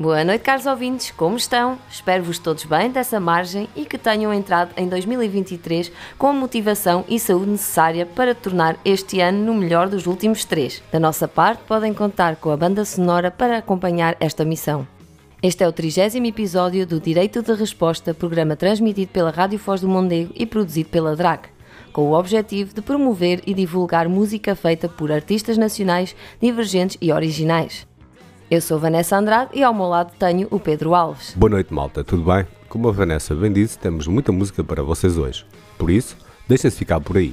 Boa noite, caros ouvintes, como estão? Espero-vos todos bem dessa margem e que tenham entrado em 2023 com a motivação e saúde necessária para tornar este ano no melhor dos últimos três. Da nossa parte, podem contar com a banda sonora para acompanhar esta missão. Este é o trigésimo episódio do Direito de Resposta, programa transmitido pela Rádio Foz do Mondego e produzido pela DRAC, com o objetivo de promover e divulgar música feita por artistas nacionais divergentes e originais. Eu sou Vanessa Andrade e ao meu lado tenho o Pedro Alves. Boa noite, malta, tudo bem? Como a Vanessa bem disse, temos muita música para vocês hoje. Por isso, deixem-se ficar por aí.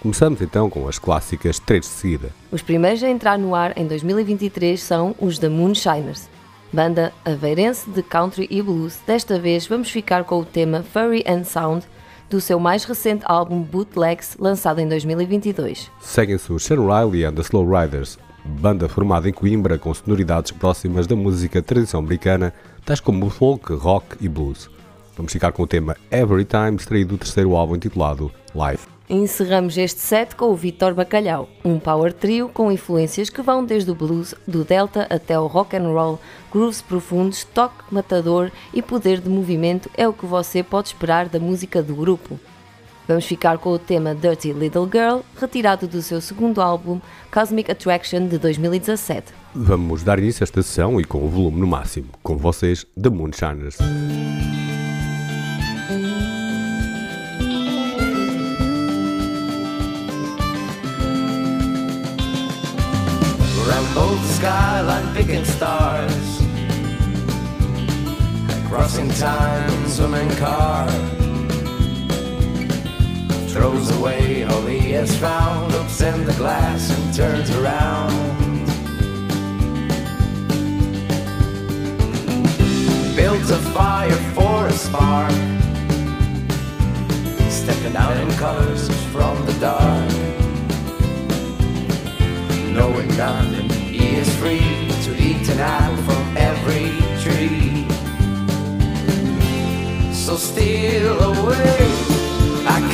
Começamos então com as clássicas três de seguida. Os primeiros a entrar no ar em 2023 são os The Moonshiners, banda aveirense de country e blues. Desta vez vamos ficar com o tema Furry and Sound do seu mais recente álbum Bootlegs, lançado em 2022. Seguem-se os Sean Riley and the Slow Riders, banda formada em Coimbra com sonoridades próximas da música tradição americana, tais como folk, rock e blues. Vamos ficar com o tema Every Time, extraído do terceiro álbum intitulado Life. Encerramos este set com o Vitor Bacalhau, um power trio com influências que vão desde o blues, do delta até o rock and roll, grooves profundos, toque matador e poder de movimento é o que você pode esperar da música do grupo. Vamos ficar com o tema Dirty Little Girl, retirado do seu segundo álbum Cosmic Attraction de 2017. Vamos dar início a esta sessão e com o volume no máximo. Com vocês, The Moonshiners. Rambo the skyline picking stars Crossing time, swimming car Throws away all he has found Looks in the glass and turns around. Builds a fire for a spark Stepping out in colors from the dark. Knowing nothing, he is free to eat an apple from every tree. So steal away,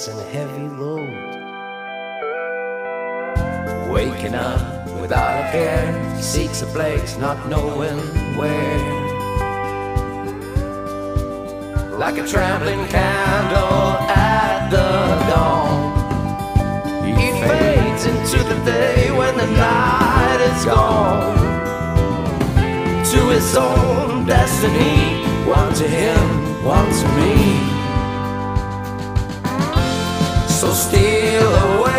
loneliness and heavy load Waking up without a care seeks a place not knowing where Like a trembling candle at the dawn He fades into the day when the night is gone to his own destiny. One to him, one to me. So steal away.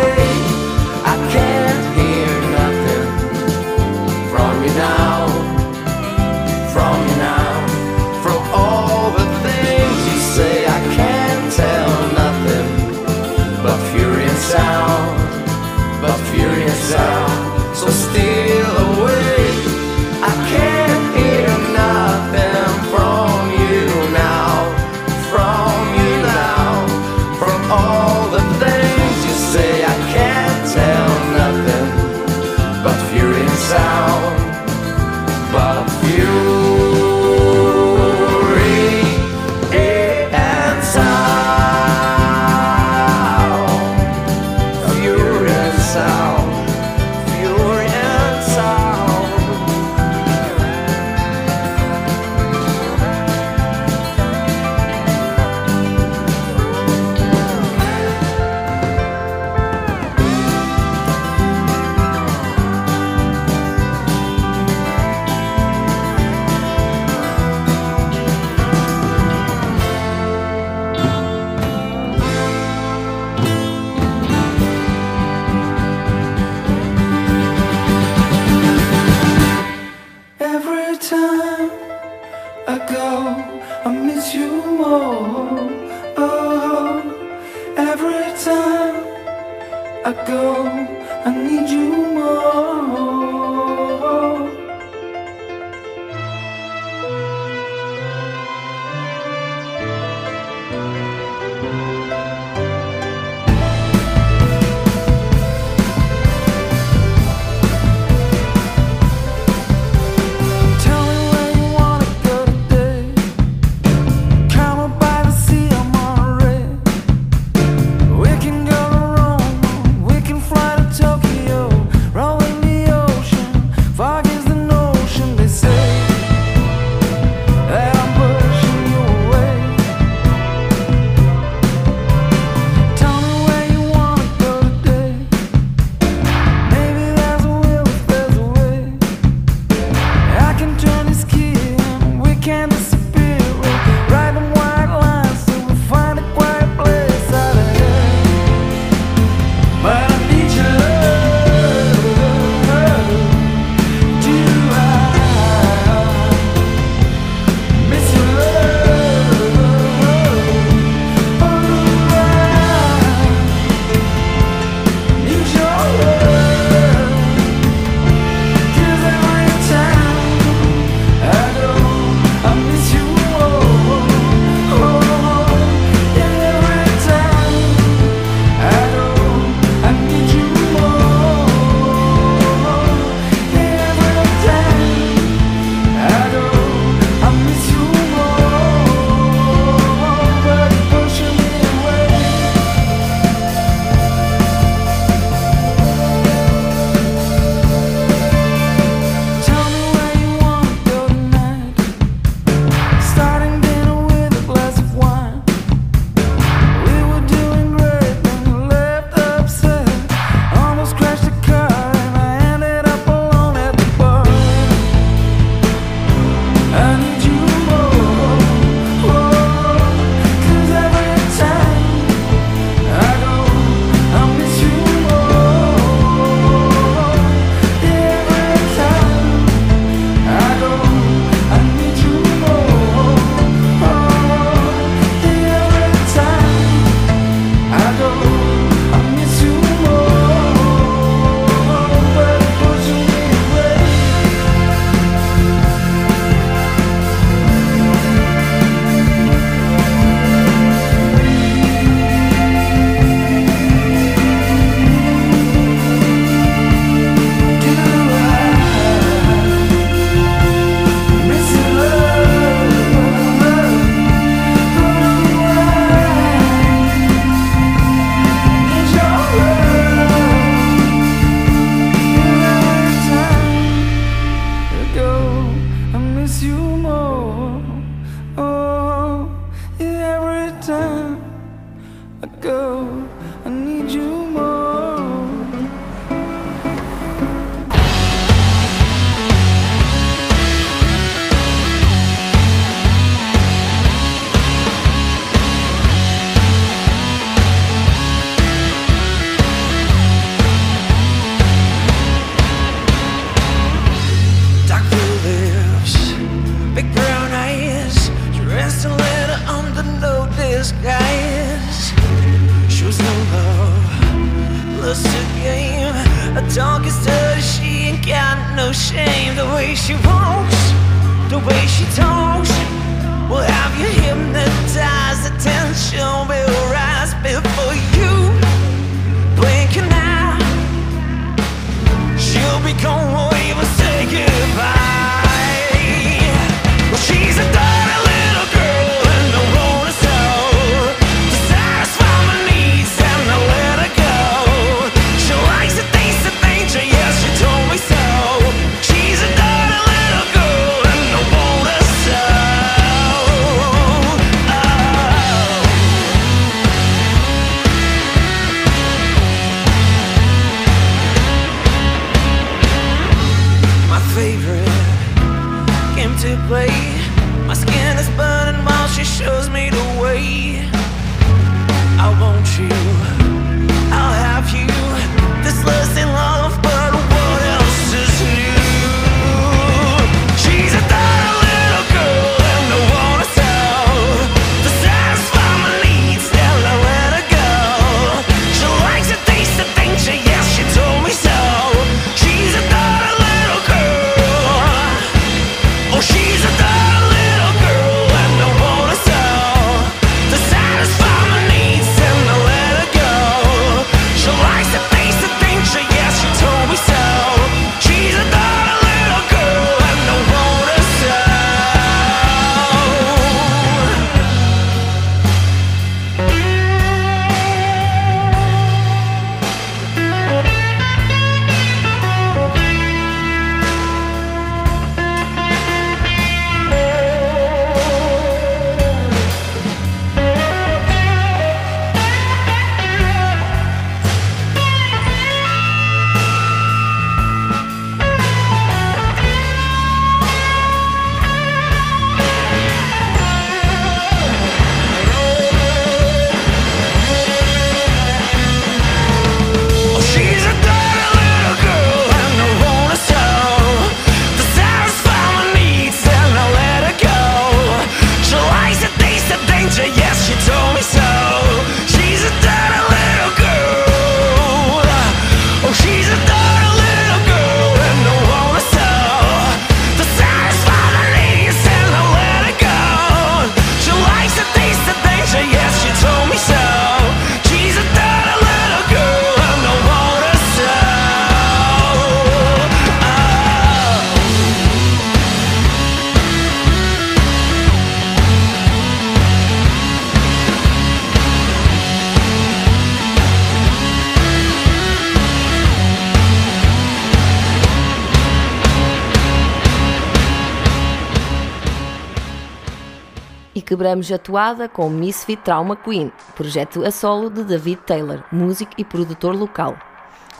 Quebramos a toada com Misfit Trauma Queen, projeto a solo de David Taylor, músico e produtor local.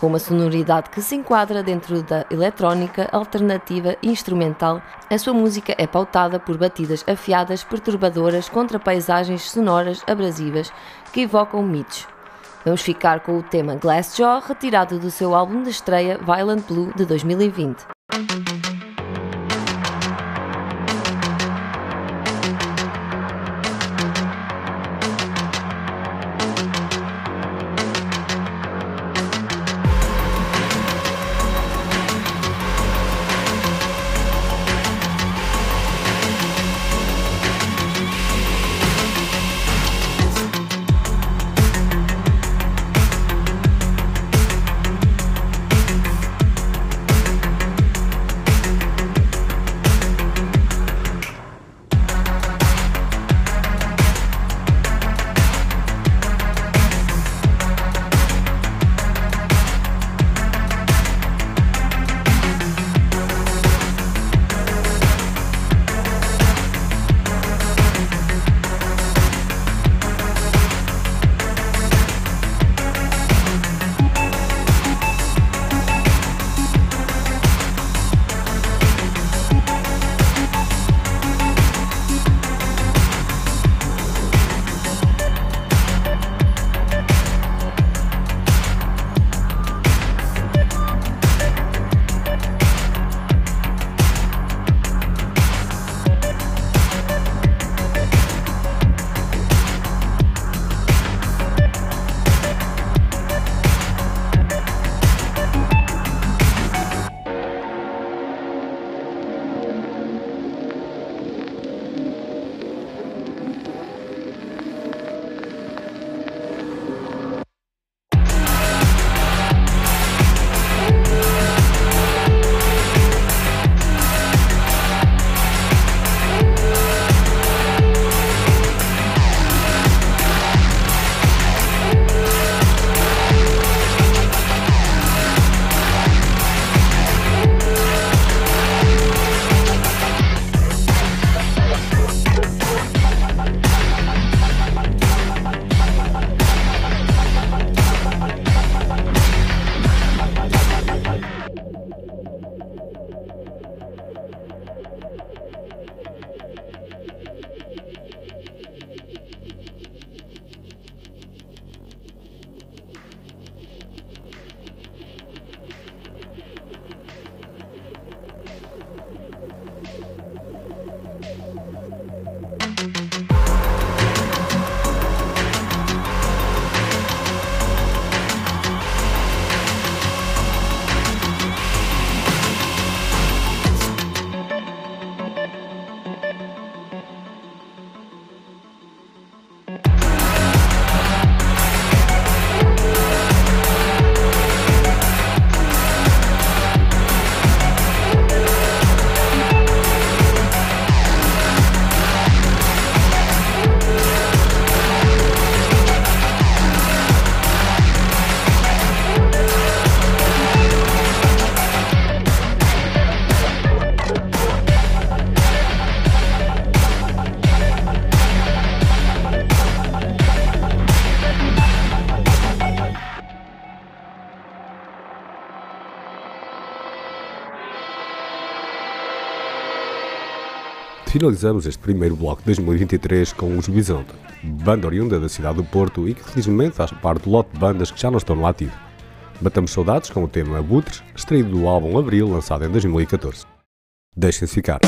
Com uma sonoridade que se enquadra dentro da eletrónica alternativa instrumental, a sua música é pautada por batidas afiadas, perturbadoras, contra paisagens sonoras abrasivas que evocam mitos. Vamos ficar com o tema Glassjaw, retirado do seu álbum de estreia Violent Blue de 2020. Finalizamos este primeiro bloco de 2023 com os Bisonte, banda oriunda da cidade do Porto e que felizmente faz parte do lote de bandas que já não estão no ativo. Batamos saudades com o tema Abutres, extraído do álbum Abril, lançado em 2014. Deixem-se ficar.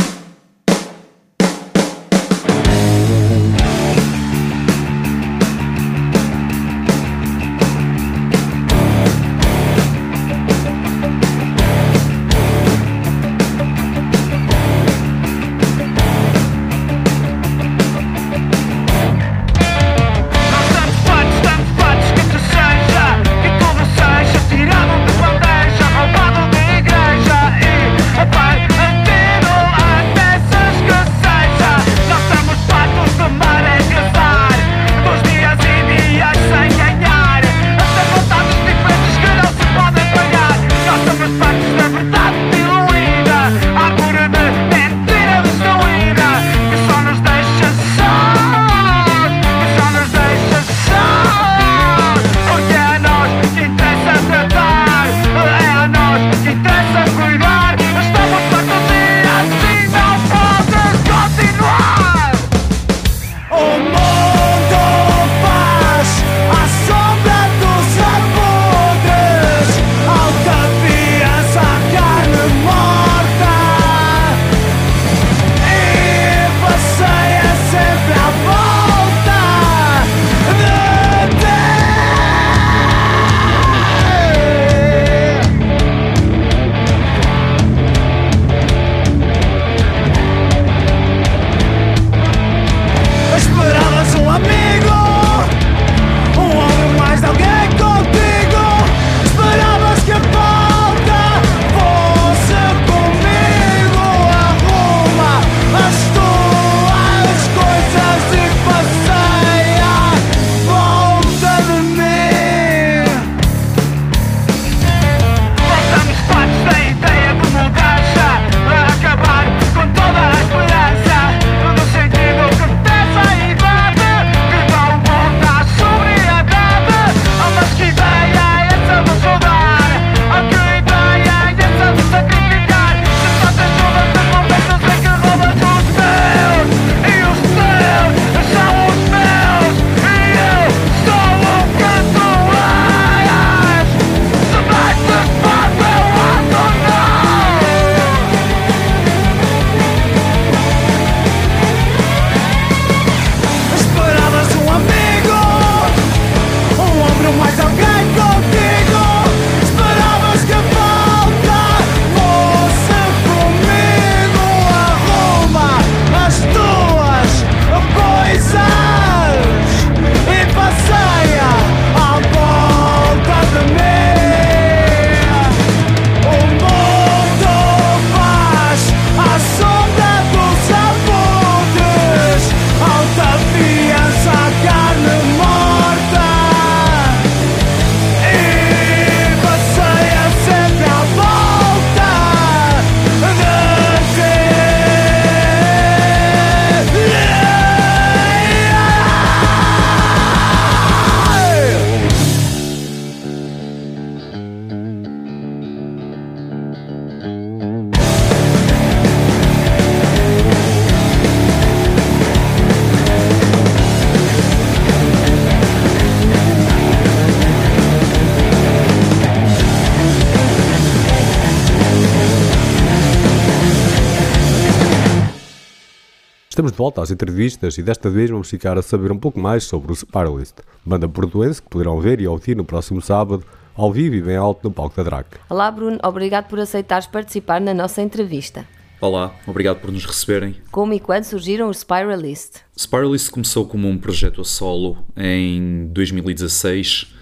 Estamos de volta às entrevistas e desta vez vamos ficar a saber um pouco mais sobre o Spiralist, banda portuense que poderão ver e ouvir no próximo sábado, ao vivo e bem alto no palco da DRAC. Olá Bruno, obrigado por aceitares participar na nossa entrevista. Olá, obrigado por nos receberem. Como e quando surgiram os Spiralist? Spiralist começou como um projeto a solo em 2016,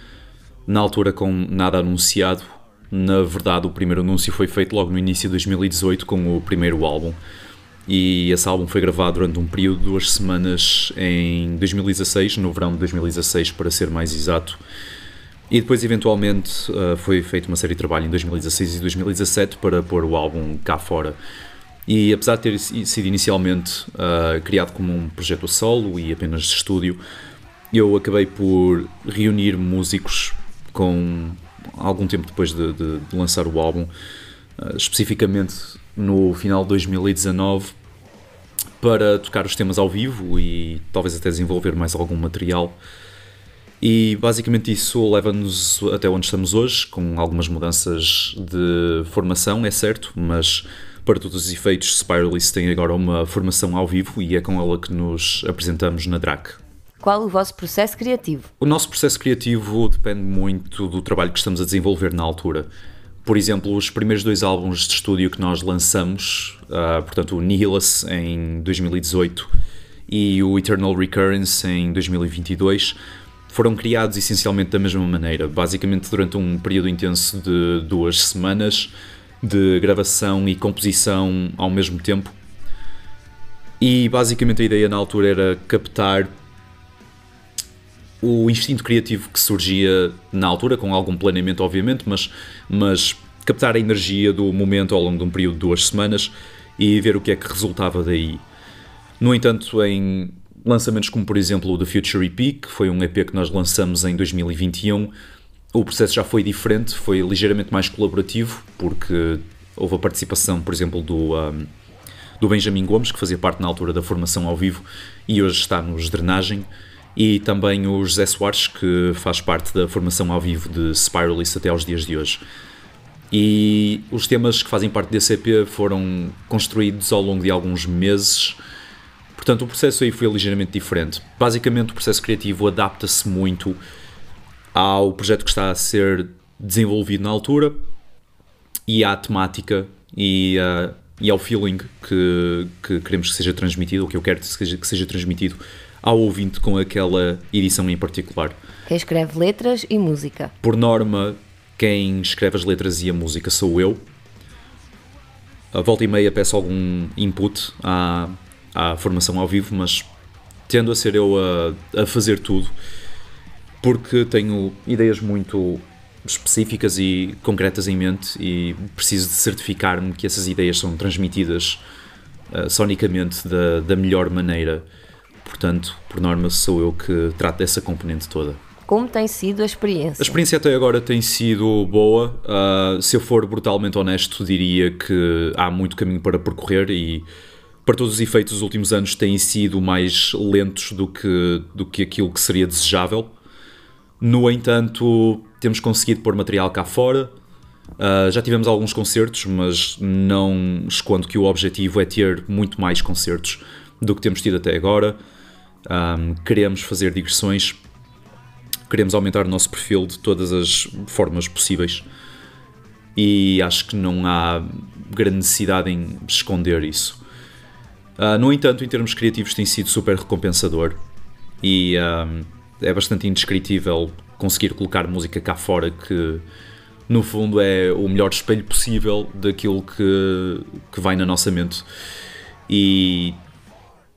na altura com nada anunciado. Na verdade, o primeiro anúncio foi feito logo no início de 2018 com o primeiro álbum. E esse álbum foi gravado durante um período de duas semanas em 2016, no verão de 2016, para ser mais exato. E depois, eventualmente, uh, foi feita uma série de trabalho em 2016 e 2017 para pôr o álbum cá fora. E apesar de ter sido inicialmente uh, criado como um projeto solo e apenas de estúdio, eu acabei por reunir músicos com algum tempo depois de, de, de lançar o álbum, uh, especificamente no final de 2019, para tocar os temas ao vivo e talvez até desenvolver mais algum material. E basicamente isso leva-nos até onde estamos hoje, com algumas mudanças de formação, é certo, mas para todos os efeitos, Spiralist tem agora uma formação ao vivo e é com ela que nos apresentamos na DRAC. Qual o vosso processo criativo? O nosso processo criativo depende muito do trabalho que estamos a desenvolver na altura. Por exemplo, os primeiros dois álbuns de estúdio que nós lançamos, uh, portanto o Nihilus em 2018 e o Eternal Recurrence em 2022, foram criados essencialmente da mesma maneira, basicamente durante um período intenso de duas semanas de gravação e composição ao mesmo tempo. E basicamente a ideia na altura era captar o instinto criativo que surgia na altura, com algum planeamento, obviamente, mas, mas captar a energia do momento ao longo de um período de duas semanas e ver o que é que resultava daí. No entanto, em lançamentos como, por exemplo, o The Future EP, que foi um EP que nós lançamos em 2021, o processo já foi diferente, foi ligeiramente mais colaborativo, porque houve a participação, por exemplo, do, um, do Benjamin Gomes, que fazia parte na altura da formação ao vivo e hoje está nos Drenagem e também o José Soares, que faz parte da formação ao vivo de Spiralist até aos dias de hoje. E os temas que fazem parte desse EP foram construídos ao longo de alguns meses, portanto o processo aí foi ligeiramente diferente. Basicamente o processo criativo adapta-se muito ao projeto que está a ser desenvolvido na altura e à temática e, uh, e ao feeling que, que queremos que seja transmitido, ou que eu quero que seja, que seja transmitido ao ouvinte com aquela edição em particular. Quem escreve letras e música? Por norma, quem escreve as letras e a música sou eu. A volta e meia peço algum input à, à formação ao vivo, mas tendo a ser eu a, a fazer tudo, porque tenho ideias muito específicas e concretas em mente e preciso de certificar-me que essas ideias são transmitidas uh, sonicamente da, da melhor maneira Portanto, por norma, sou eu que trato dessa componente toda. Como tem sido a experiência? A experiência até agora tem sido boa. Uh, se eu for brutalmente honesto, diria que há muito caminho para percorrer e, para todos os efeitos, os últimos anos têm sido mais lentos do que, do que aquilo que seria desejável. No entanto, temos conseguido pôr material cá fora. Uh, já tivemos alguns concertos, mas não escondo que o objetivo é ter muito mais concertos do que temos tido até agora. Um, queremos fazer digressões, queremos aumentar o nosso perfil de todas as formas possíveis e acho que não há grande necessidade em esconder isso. Uh, no entanto, em termos criativos, tem sido super recompensador e um, é bastante indescritível conseguir colocar música cá fora que no fundo é o melhor espelho possível daquilo que, que vai na nossa mente. E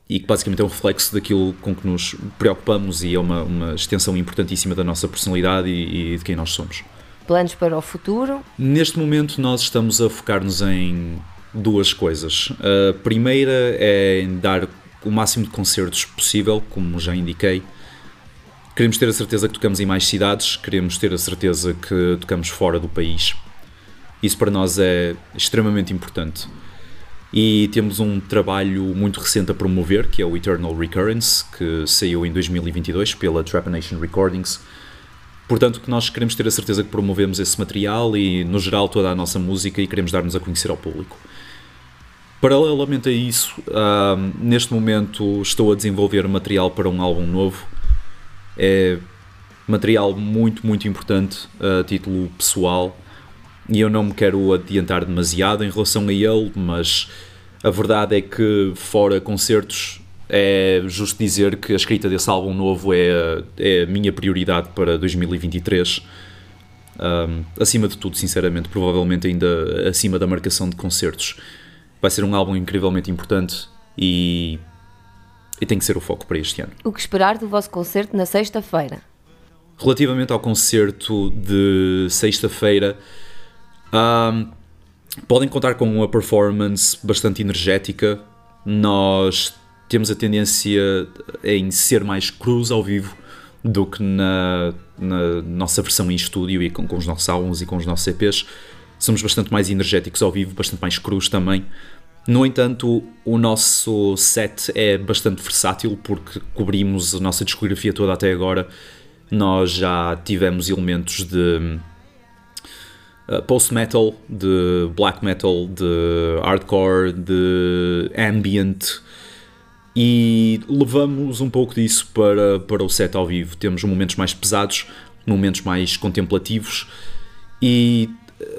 e que basicamente é um reflexo daquilo com que nos preocupamos e é uma, uma extensão importantíssima da nossa personalidade e, e, de quem nós somos. Planos para o futuro? Neste momento nós estamos a focar-nos em duas coisas. A primeira é em dar o máximo de concertos possível, como já indiquei. Queremos ter a certeza que tocamos em mais cidades, queremos ter a certeza que tocamos fora do país. Isso para nós é extremamente importante e temos um trabalho muito recente a promover, que é o Eternal Recurrence, que saiu em 2022 pela Trepanation Recordings. Portanto, que nós queremos ter a certeza que promovemos esse material e, no geral, toda a nossa música e queremos dar-nos a conhecer ao público. Paralelamente a isso, neste momento estou a desenvolver material para um álbum novo. É material muito, muito importante a título pessoal e eu não me quero adiantar demasiado em relação a ele, mas a verdade é que, fora concertos, é justo dizer que a escrita desse álbum novo é, é a minha prioridade para 2023. Um, acima de tudo, sinceramente, provavelmente ainda acima da marcação de concertos. Vai ser um álbum incrivelmente importante e, e tem que ser o foco para este ano. O que esperar do vosso concerto na sexta-feira? Relativamente ao concerto de sexta-feira, um, podem contar com uma performance bastante energética. Nós temos a tendência em ser mais cruz ao vivo do que na, na nossa versão em estúdio e com, com, os nossos álbuns e com os nossos EPs. Somos bastante mais energéticos ao vivo, bastante mais cruz também. No entanto, o nosso set é bastante versátil porque cobrimos a nossa discografia toda até agora. Nós já tivemos elementos de uh, post-metal, de black metal, de hardcore, de ambient. E levamos um pouco disso para, para o set ao vivo. Temos momentos mais pesados, momentos mais contemplativos. E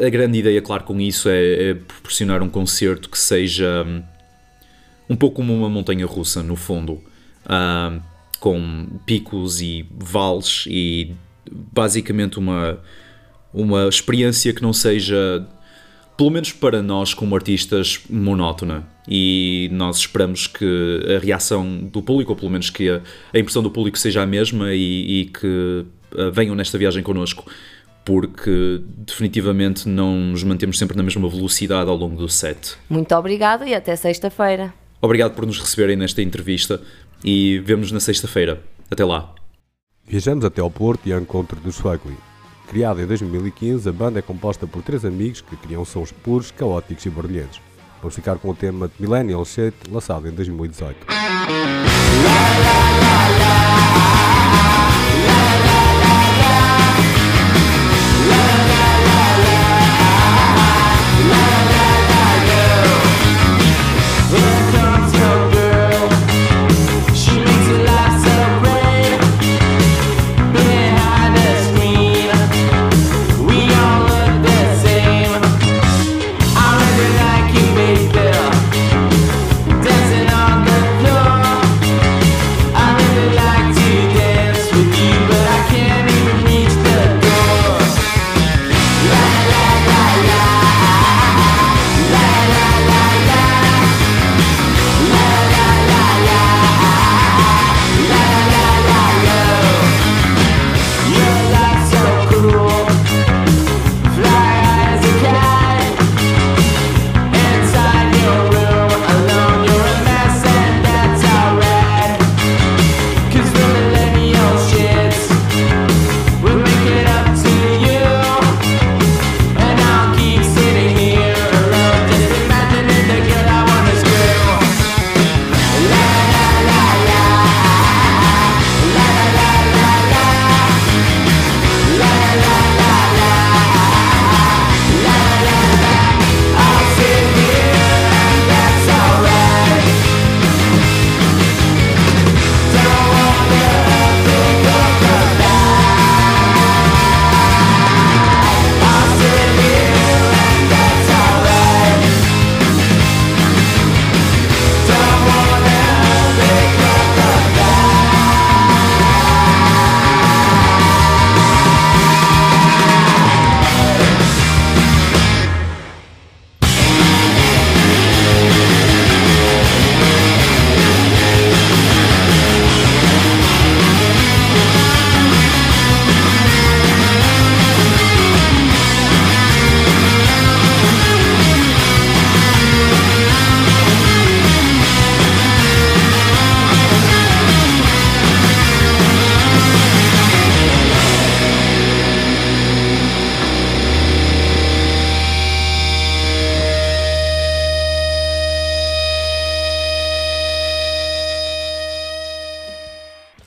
a grande ideia, claro, com isso é, é proporcionar um concerto que seja um, um pouco como uma montanha russa, no fundo, uh, com picos e vales e basicamente uma, uma experiência que não seja, pelo menos para nós como artistas, monótona. E nós esperamos que a reação do público, ou pelo menos que a, a impressão do público seja a mesma e, e que uh, venham nesta viagem connosco porque definitivamente não nos mantemos sempre na mesma velocidade ao longo do set. Muito obrigada e até sexta-feira. Obrigado por nos receberem nesta entrevista e vemos-nos na sexta-feira. Até lá. Viajamos até ao Porto e ao encontro dos Fugly. Criada em 2015, a banda é composta por três amigos que criam sons puros, caóticos e barulhentos. Vamos ficar com o tema Millennial Shit, lançado em 2018.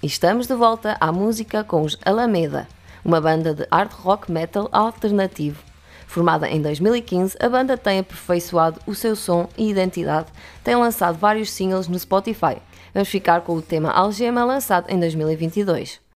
estamos de volta à música com os Alameda, uma banda de hard rock metal alternativo. Formada em 2015, a banda tem aperfeiçoado o seu som e identidade, tem lançado vários singles no Spotify. Vamos ficar com o tema Algema, lançado em 2022.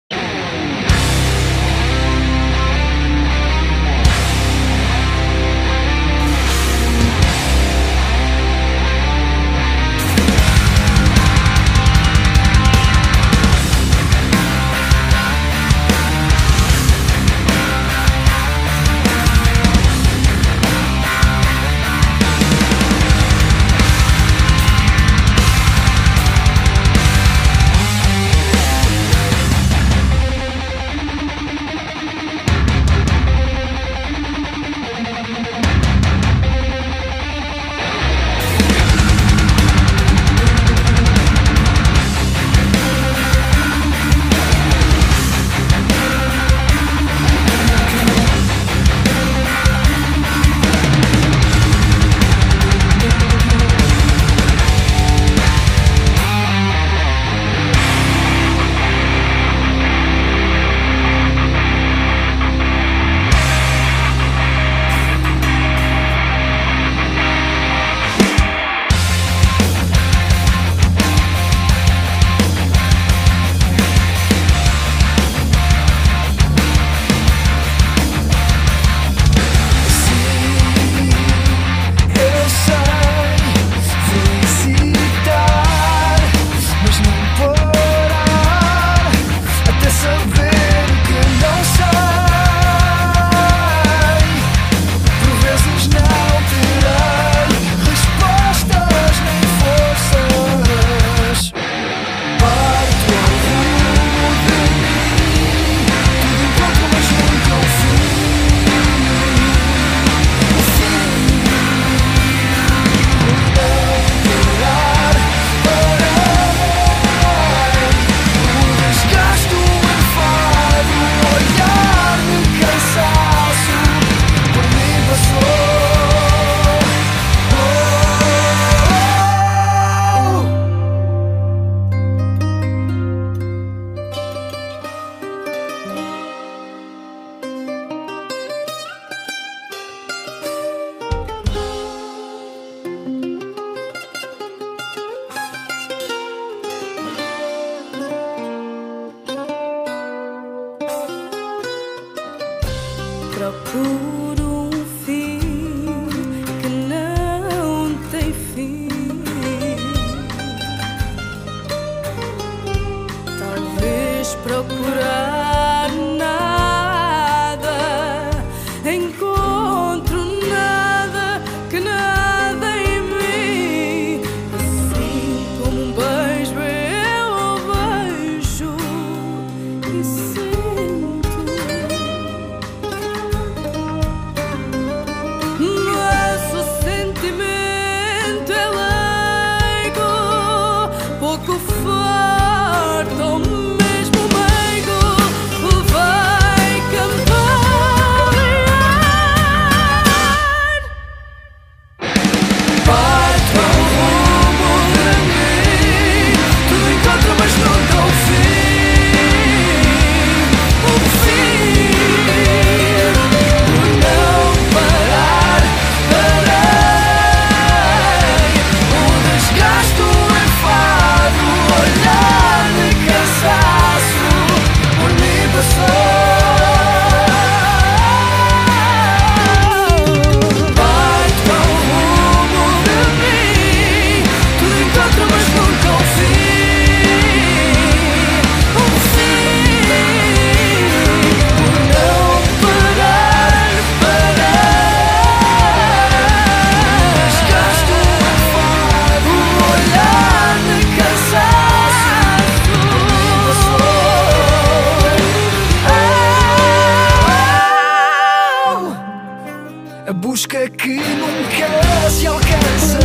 busca que nunca se alcança.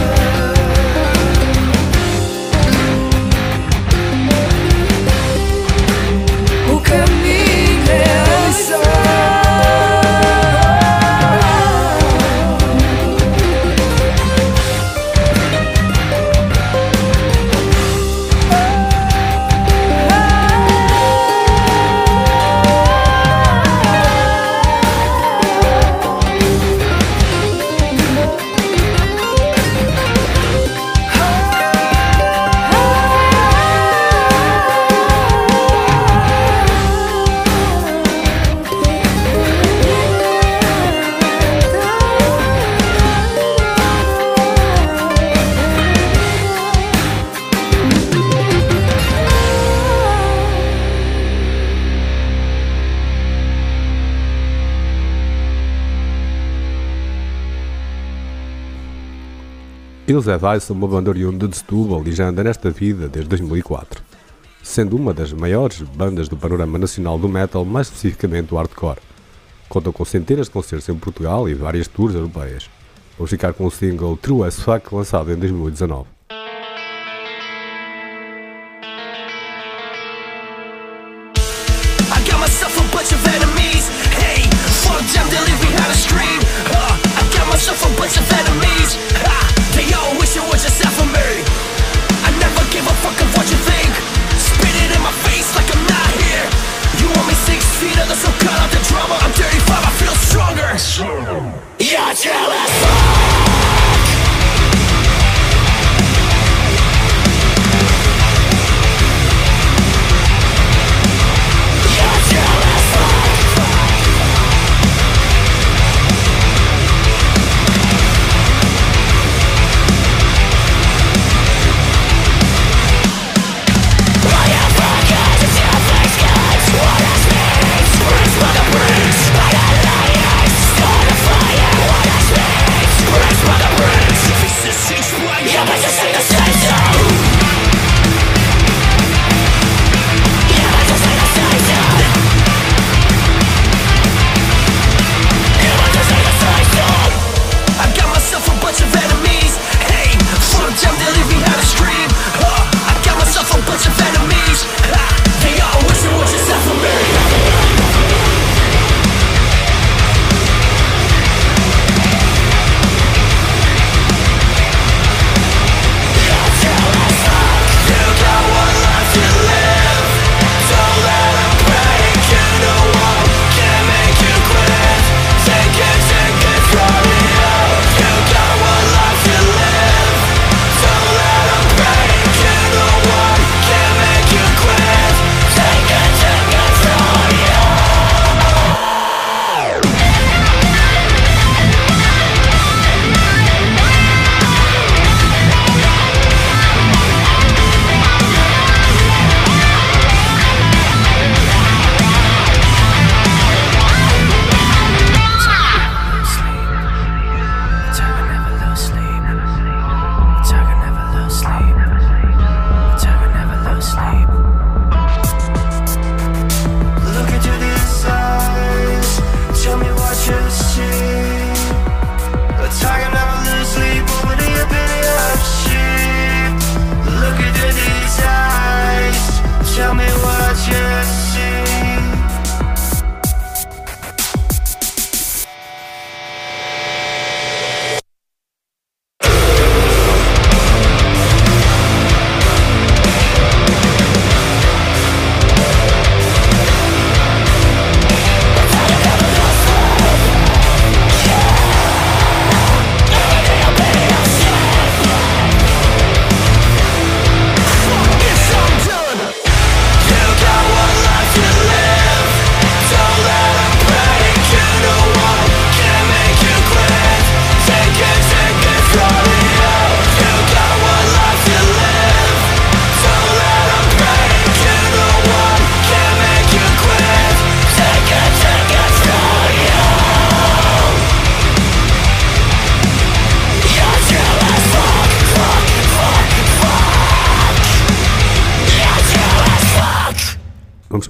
O caminho. José Dice, uma banda oriunda de Setúbal e já anda nesta vida desde 2004, sendo uma das maiores bandas do panorama nacional do metal, mais especificamente do hardcore. Contam com centenas de concertos em Portugal e várias tours europeias. Vamos ficar com o single True as Fuck, lançado em 2019.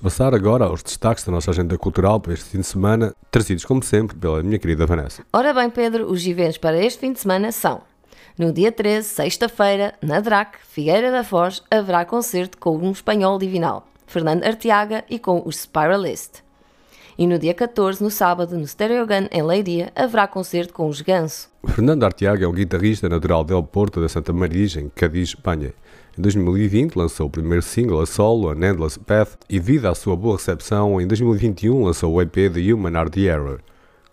Passar agora aos destaques da nossa agenda cultural para este fim de semana, trazidos como sempre pela minha querida Vanessa. Ora bem, Pedro, os eventos para este fim de semana são: no dia 13, sexta-feira, na DRAC, Figueira da Foz, haverá concerto com um espanhol divinal, Fernando Arteaga, e com os Spiralist. E no dia 14, no sábado, no Stereogun, em Leiria, haverá concerto com os Ganso. Fernando Arteaga é um guitarrista natural del Porto da Santa Maria, em Cádiz, Espanha. Em 2020 lançou o primeiro single a solo, A Endless Path, e devido à sua boa recepção, em 2021 lançou o EP The Human Are The Error.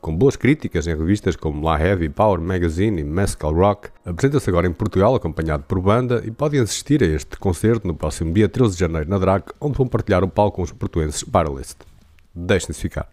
Com boas críticas em revistas como La Heavy, Power Magazine e Mescal Rock, apresenta-se agora em Portugal acompanhado por banda e podem assistir a este concerto no próximo dia 13 de janeiro na DRAC, onde vão partilhar o palco com os portuenses Paralist. Deixem-se ficar.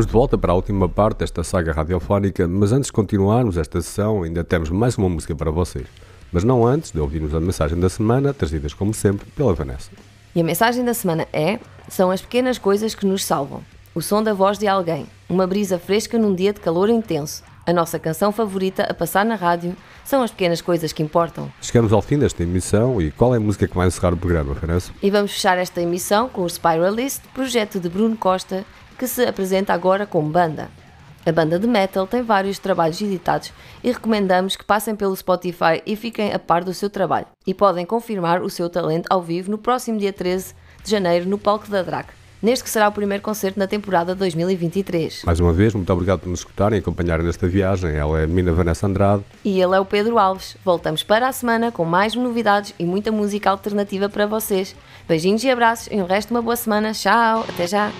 Estamos de volta para a última parte desta saga radiofónica, mas antes de continuarmos esta sessão, ainda temos mais uma música para vocês. Mas não antes de ouvirmos a mensagem da semana, trazidas como sempre pela Vanessa. E a mensagem da semana é: são as pequenas coisas que nos salvam. O som da voz de alguém, uma brisa fresca num dia de calor intenso, a nossa canção favorita a passar na rádio, são as pequenas coisas que importam. Chegamos ao fim desta emissão e qual é a música que vai encerrar o programa, Vanessa? E vamos fechar esta emissão com o Spiralist, projeto de Bruno Costa, que se apresenta agora como banda. A banda de metal tem vários trabalhos editados e recomendamos que passem pelo Spotify e fiquem a par do seu trabalho. E podem confirmar o seu talento ao vivo no próximo dia 13 de janeiro no palco da DRAC, neste que será o primeiro concerto na temporada 2023. Mais uma vez, muito obrigado por nos escutarem e acompanharem nesta viagem. Ela é a Mina Vanessa Andrade. E ele é o Pedro Alves. Voltamos para a semana com mais novidades e muita música alternativa para vocês. Beijinhos e abraços e o resto de uma boa semana. Tchau, até já!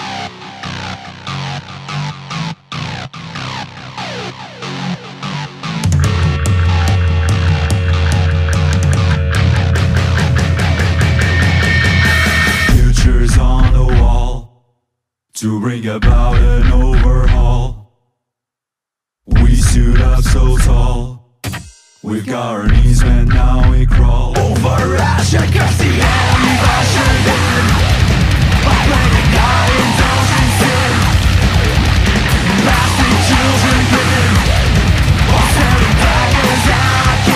to bring about an overhaul. We stood up so tall, we've got our knees bent, now we crawl. Over Russia, curse the enemy, Russian men. I pray to God indulge in sin. Blasting children, men. All standing back as I.